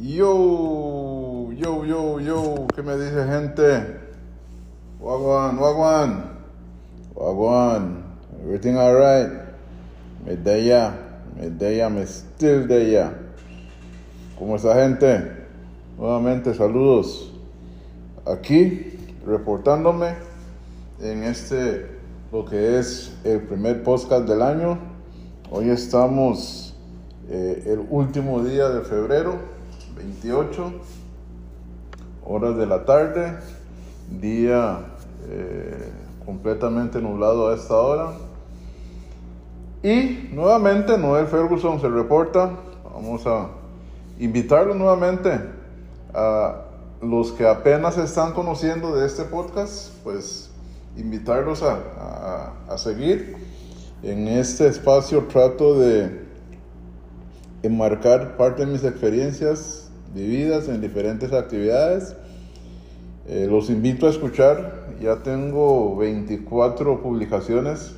Yo, yo, yo, yo, ¿qué me dice gente? Wagwan, wagwan, wagwan, everything alright? Me de me me still de ¿Cómo está gente? Nuevamente saludos. Aquí reportándome en este, lo que es el primer podcast del año. Hoy estamos eh, el último día de febrero, 28 horas de la tarde, día eh, completamente nublado a esta hora. Y nuevamente Noel Ferguson se reporta. Vamos a invitarlo nuevamente a los que apenas están conociendo de este podcast, pues invitarlos a, a seguir. En este espacio trato de enmarcar parte de mis experiencias vividas en diferentes actividades. Eh, los invito a escuchar, ya tengo 24 publicaciones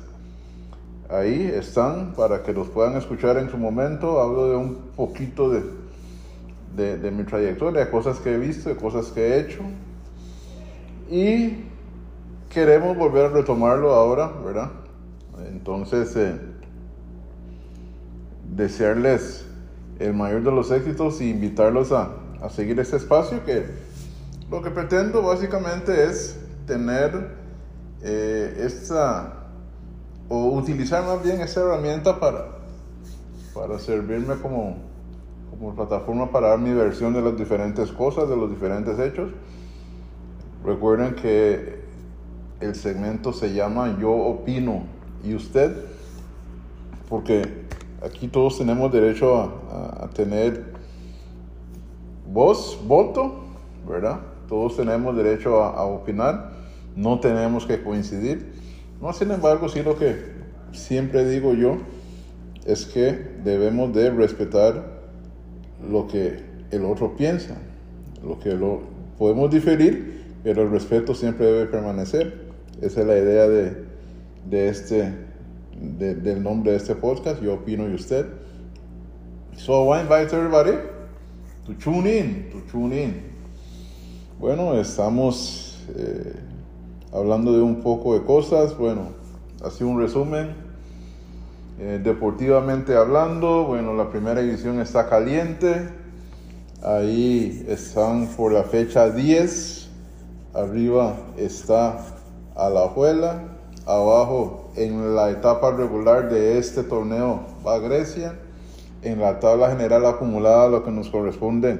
ahí, están para que los puedan escuchar en su momento. Hablo de un poquito de, de, mi trayectoria, de cosas que he visto, de cosas que he hecho. Y queremos volver a retomarlo ahora, ¿verdad? Entonces, eh, desearles el mayor de los éxitos y invitarlos a, a seguir este espacio que lo que pretendo básicamente es tener eh, esta o utilizar más bien esta herramienta para, para servirme como, como plataforma para dar mi versión de las diferentes cosas, de los diferentes hechos. Recuerden que el segmento se llama Yo opino y usted, porque aquí todos tenemos derecho a, tener voz, voto, ¿verdad? Todos tenemos derecho a, opinar, no tenemos que coincidir. No, sin embargo, sí lo que siempre digo yo es que debemos de respetar lo que el otro piensa, lo que lo podemos diferir, pero el respeto siempre debe permanecer. Esa es la idea de, de este del nombre de este podcast, yo opino y usted. So I invite everybody to tune in, to tune in. Bueno, estamos eh, hablando de un poco de cosas. Bueno, así un resumen. Eh, deportivamente hablando, bueno, la primera edición está caliente. Ahí están por la fecha 10. Arriba está Alajuela. Abajo en la etapa regular de este torneo va Grecia. En la tabla general acumulada lo que nos corresponde,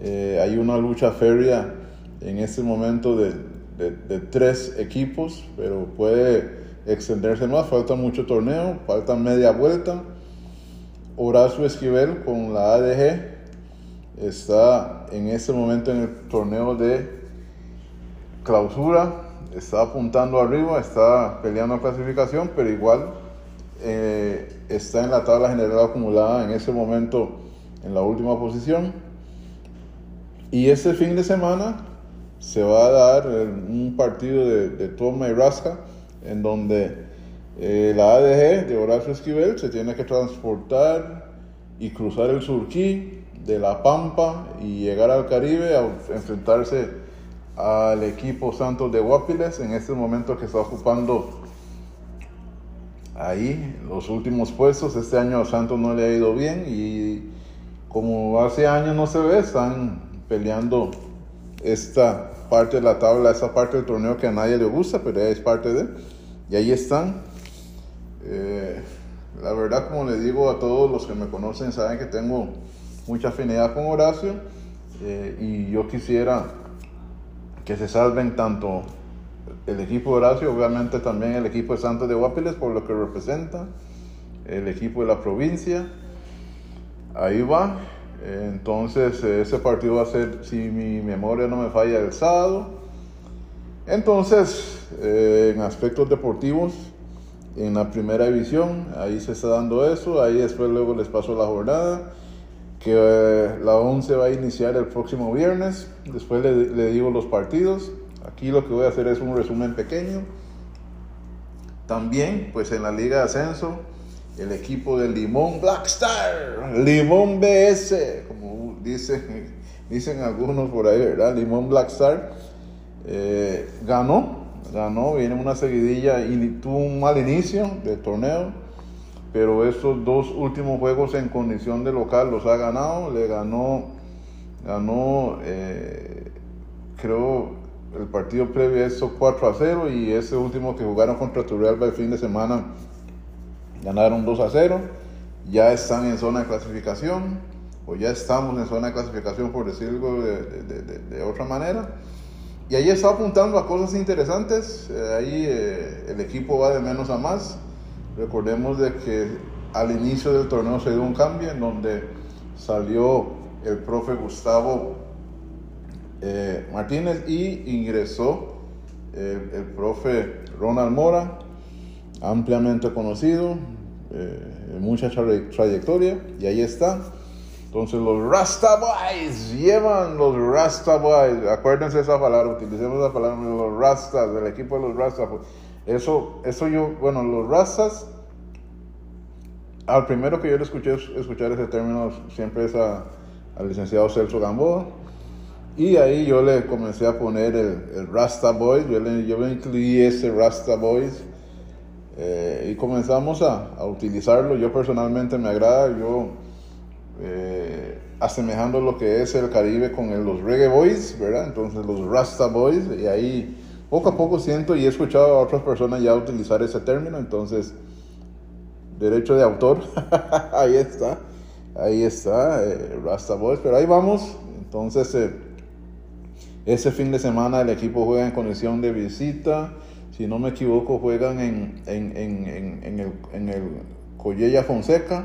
eh, hay una lucha férrea en este momento de, tres equipos, pero puede extenderse más. Falta mucho torneo, falta media vuelta. Horacio Esquivel con la ADG está en este momento en el torneo de clausura está apuntando arriba, está peleando la clasificación, pero igual eh, está en la tabla general acumulada en ese momento en la última posición. Y este fin de semana se va a dar un partido de, toma y rasca en donde eh, la ADG de Horacio Esquivel se tiene que transportar y cruzar el Surquí de La Pampa y llegar al Caribe a enfrentarse al equipo Santos de Guapiles en este momento que está ocupando ahí los últimos puestos. Este año a Santos no le ha ido bien y como hace años no se ve, están peleando esta parte de la tabla, esa parte del torneo que a nadie le gusta, pero es parte de. Y ahí están. Eh, la verdad, como le digo a todos los que me conocen, saben que tengo mucha afinidad con Horacio eh, y yo quisiera que se salven tanto el equipo de Horacio, obviamente también el equipo de Santos de Guapiles por lo que representa, el equipo de la provincia. Ahí va. Entonces ese partido va a ser, si mi memoria no me falla, el sábado. Entonces, eh, en aspectos deportivos, en la primera división, ahí se está dando eso, ahí después luego les paso la jornada que eh, la 11 va a iniciar el próximo viernes. Después le, digo los partidos. Aquí lo que voy a hacer es un resumen pequeño. También, pues en la Liga de Ascenso, el equipo de Limón Black Star, Limón BS, como dicen, dicen algunos por ahí, ¿verdad? Limón Black Star eh, ganó, ganó, viene una seguidilla y tuvo un mal inicio del torneo, pero estos dos últimos juegos en condición de local los ha ganado, le ganó, ganó, eh, creo, el partido previo a eso 4 a 0 y ese último que jugaron contra Turrialba el fin de semana ganaron 2 a 0, ya están en zona de clasificación, o ya estamos en zona de clasificación por decirlo de, otra manera. Y ahí está apuntando a cosas interesantes, eh, ahí eh, el equipo va de menos a más. Recordemos de que al inicio del torneo se dio un cambio en donde salió el profe Gustavo eh, Martínez y ingresó el profe Ronald Mora, ampliamente conocido, eh, mucha trayectoria, y ahí está. Entonces los Rasta Boys llevan los Rasta Boys, acuérdense esa palabra, utilicemos esa palabra, los Rastas, del equipo de los Rastas. Eso, eso yo, bueno, los Rastas, al primero que yo le escuché escuchar ese término siempre es al licenciado Celso Gamboa. Y ahí yo le comencé a poner el, el Rasta Boys, yo le, yo le incluí ese Rasta Boys eh, y comenzamos a, a, utilizarlo. Yo personalmente me agrada, yo eh, asemejando lo que es el Caribe con los Reggae Boys, ¿verdad? Entonces los Rasta Boys, y ahí poco a poco siento y he escuchado a otras personas ya utilizar ese término, entonces derecho de autor, ahí está, ahí está, eh, Rasta pero ahí vamos, entonces ese fin de semana el equipo juega en condición de visita si no me equivoco, juegan en, en, en, en el, en el Fonseca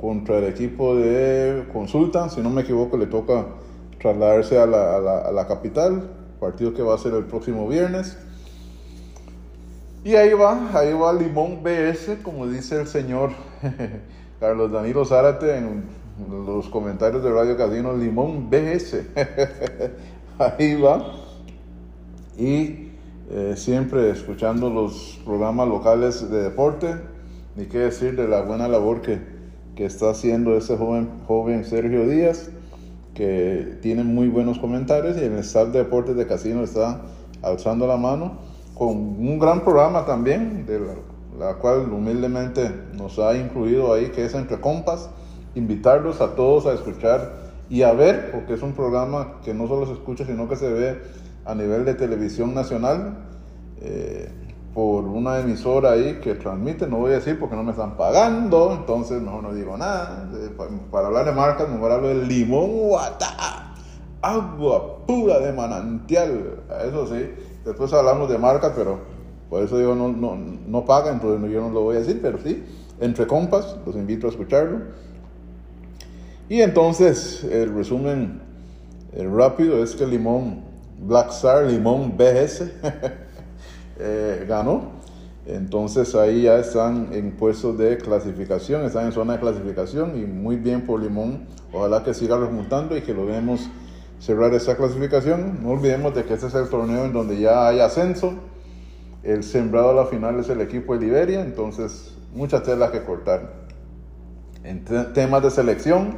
contra el equipo de Consulta. Si no me equivoco, le toca trasladarse a la, a la, a la capital, partido que va a ser el próximo viernes. Y ahí va, ahí va Limón BS, como dice el señor Carlos Danilo Zárate en los comentarios de Radio Casino, Limón BS. ahí va. Y eh, siempre escuchando los programas locales de deporte, ni qué decir de la buena labor que, que está haciendo ese joven, joven Sergio Díaz, que tiene muy buenos comentarios y el staff de deportes de Casino está alzando la mano con un gran programa también, de la, la cual humildemente nos ha incluido ahí, que es Entre Compas, invitarlos a todos a escuchar y a ver, porque es un programa que no solo se escucha, sino que se ve a nivel de televisión nacional. Eh, por una emisora ahí que transmite, no voy a decir porque no me están pagando, entonces mejor no digo nada. Eh, para hablar de marcas, mejor hablo de limón agua pura de manantial, eso sí. Después hablamos de marcas, pero por eso digo no, no, no paga, entonces yo no lo voy a decir, pero sí, entre compas, los invito a escucharlo. Y entonces el resumen el rápido es que limón Black Star Limón BS eh, ganó. Entonces ahí ya están en puestos de clasificación, están en zona de clasificación y muy bien por Limón. Ojalá que siga remontando y que logremos cerrar esa clasificación. No olvidemos de que este es el torneo en donde ya hay ascenso. El sembrado a la final es el equipo de Liberia, entonces muchas telas que cortar. En temas de selección,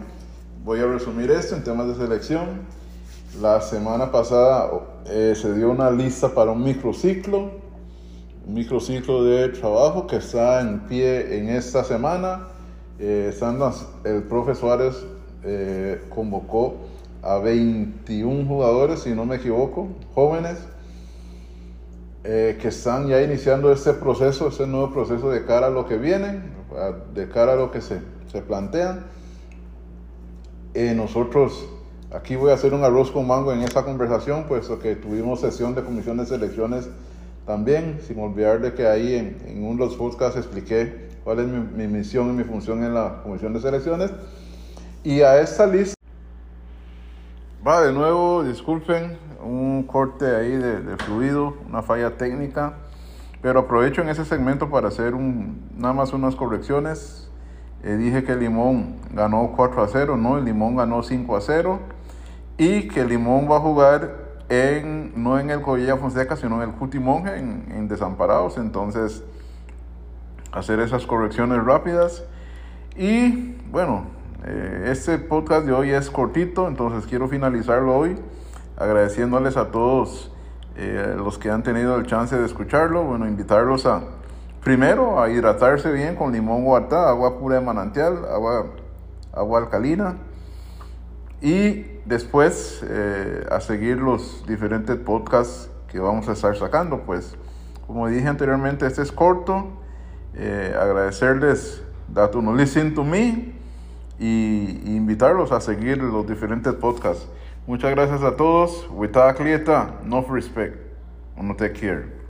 voy a resumir esto en temas de selección. La semana pasada eh, se dio una lista para un microciclo, un microciclo de trabajo que está en pie en esta semana. Eh, el profe Suárez eh, convocó a 21 jugadores, si no me equivoco, jóvenes, que están ya iniciando este proceso, este nuevo proceso de cara a lo que viene, de cara a lo que se, se plantean. nosotros Aquí voy a hacer un arroz con mango en esta conversación, puesto que tuvimos sesión de comisión de selecciones también, sin olvidar de que ahí en, en uno de los podcasts expliqué cuál es mi, misión y mi función en la comisión de selecciones. Y a esta lista, va de nuevo, disculpen, un corte ahí de, fluido, una falla técnica, pero aprovecho en ese segmento para hacer un, nada más unas correcciones. Eh, dije que Limón ganó 4 a 0, no, el Limón ganó 5 a 0 y que Limón va a jugar en, no en el Covilla Fonseca, sino en el Cuti Monje, en, Desamparados. Entonces, hacer esas correcciones rápidas. Y bueno, eh, este podcast de hoy es cortito, entonces quiero finalizarlo hoy agradeciéndoles a todos eh, los que han tenido el chance de escucharlo. Bueno, invitarlos a, primero, a hidratarse bien con limón guatá, agua pura de manantial, agua, agua alcalina. Y después eh, a seguir los diferentes podcasts que vamos a estar sacando. Pues, como dije anteriormente, este es corto. Eh, agradecerles that you listen to me y, y, invitarlos a seguir los diferentes podcasts. Muchas gracias a todos. With clieta, no respect. No take care.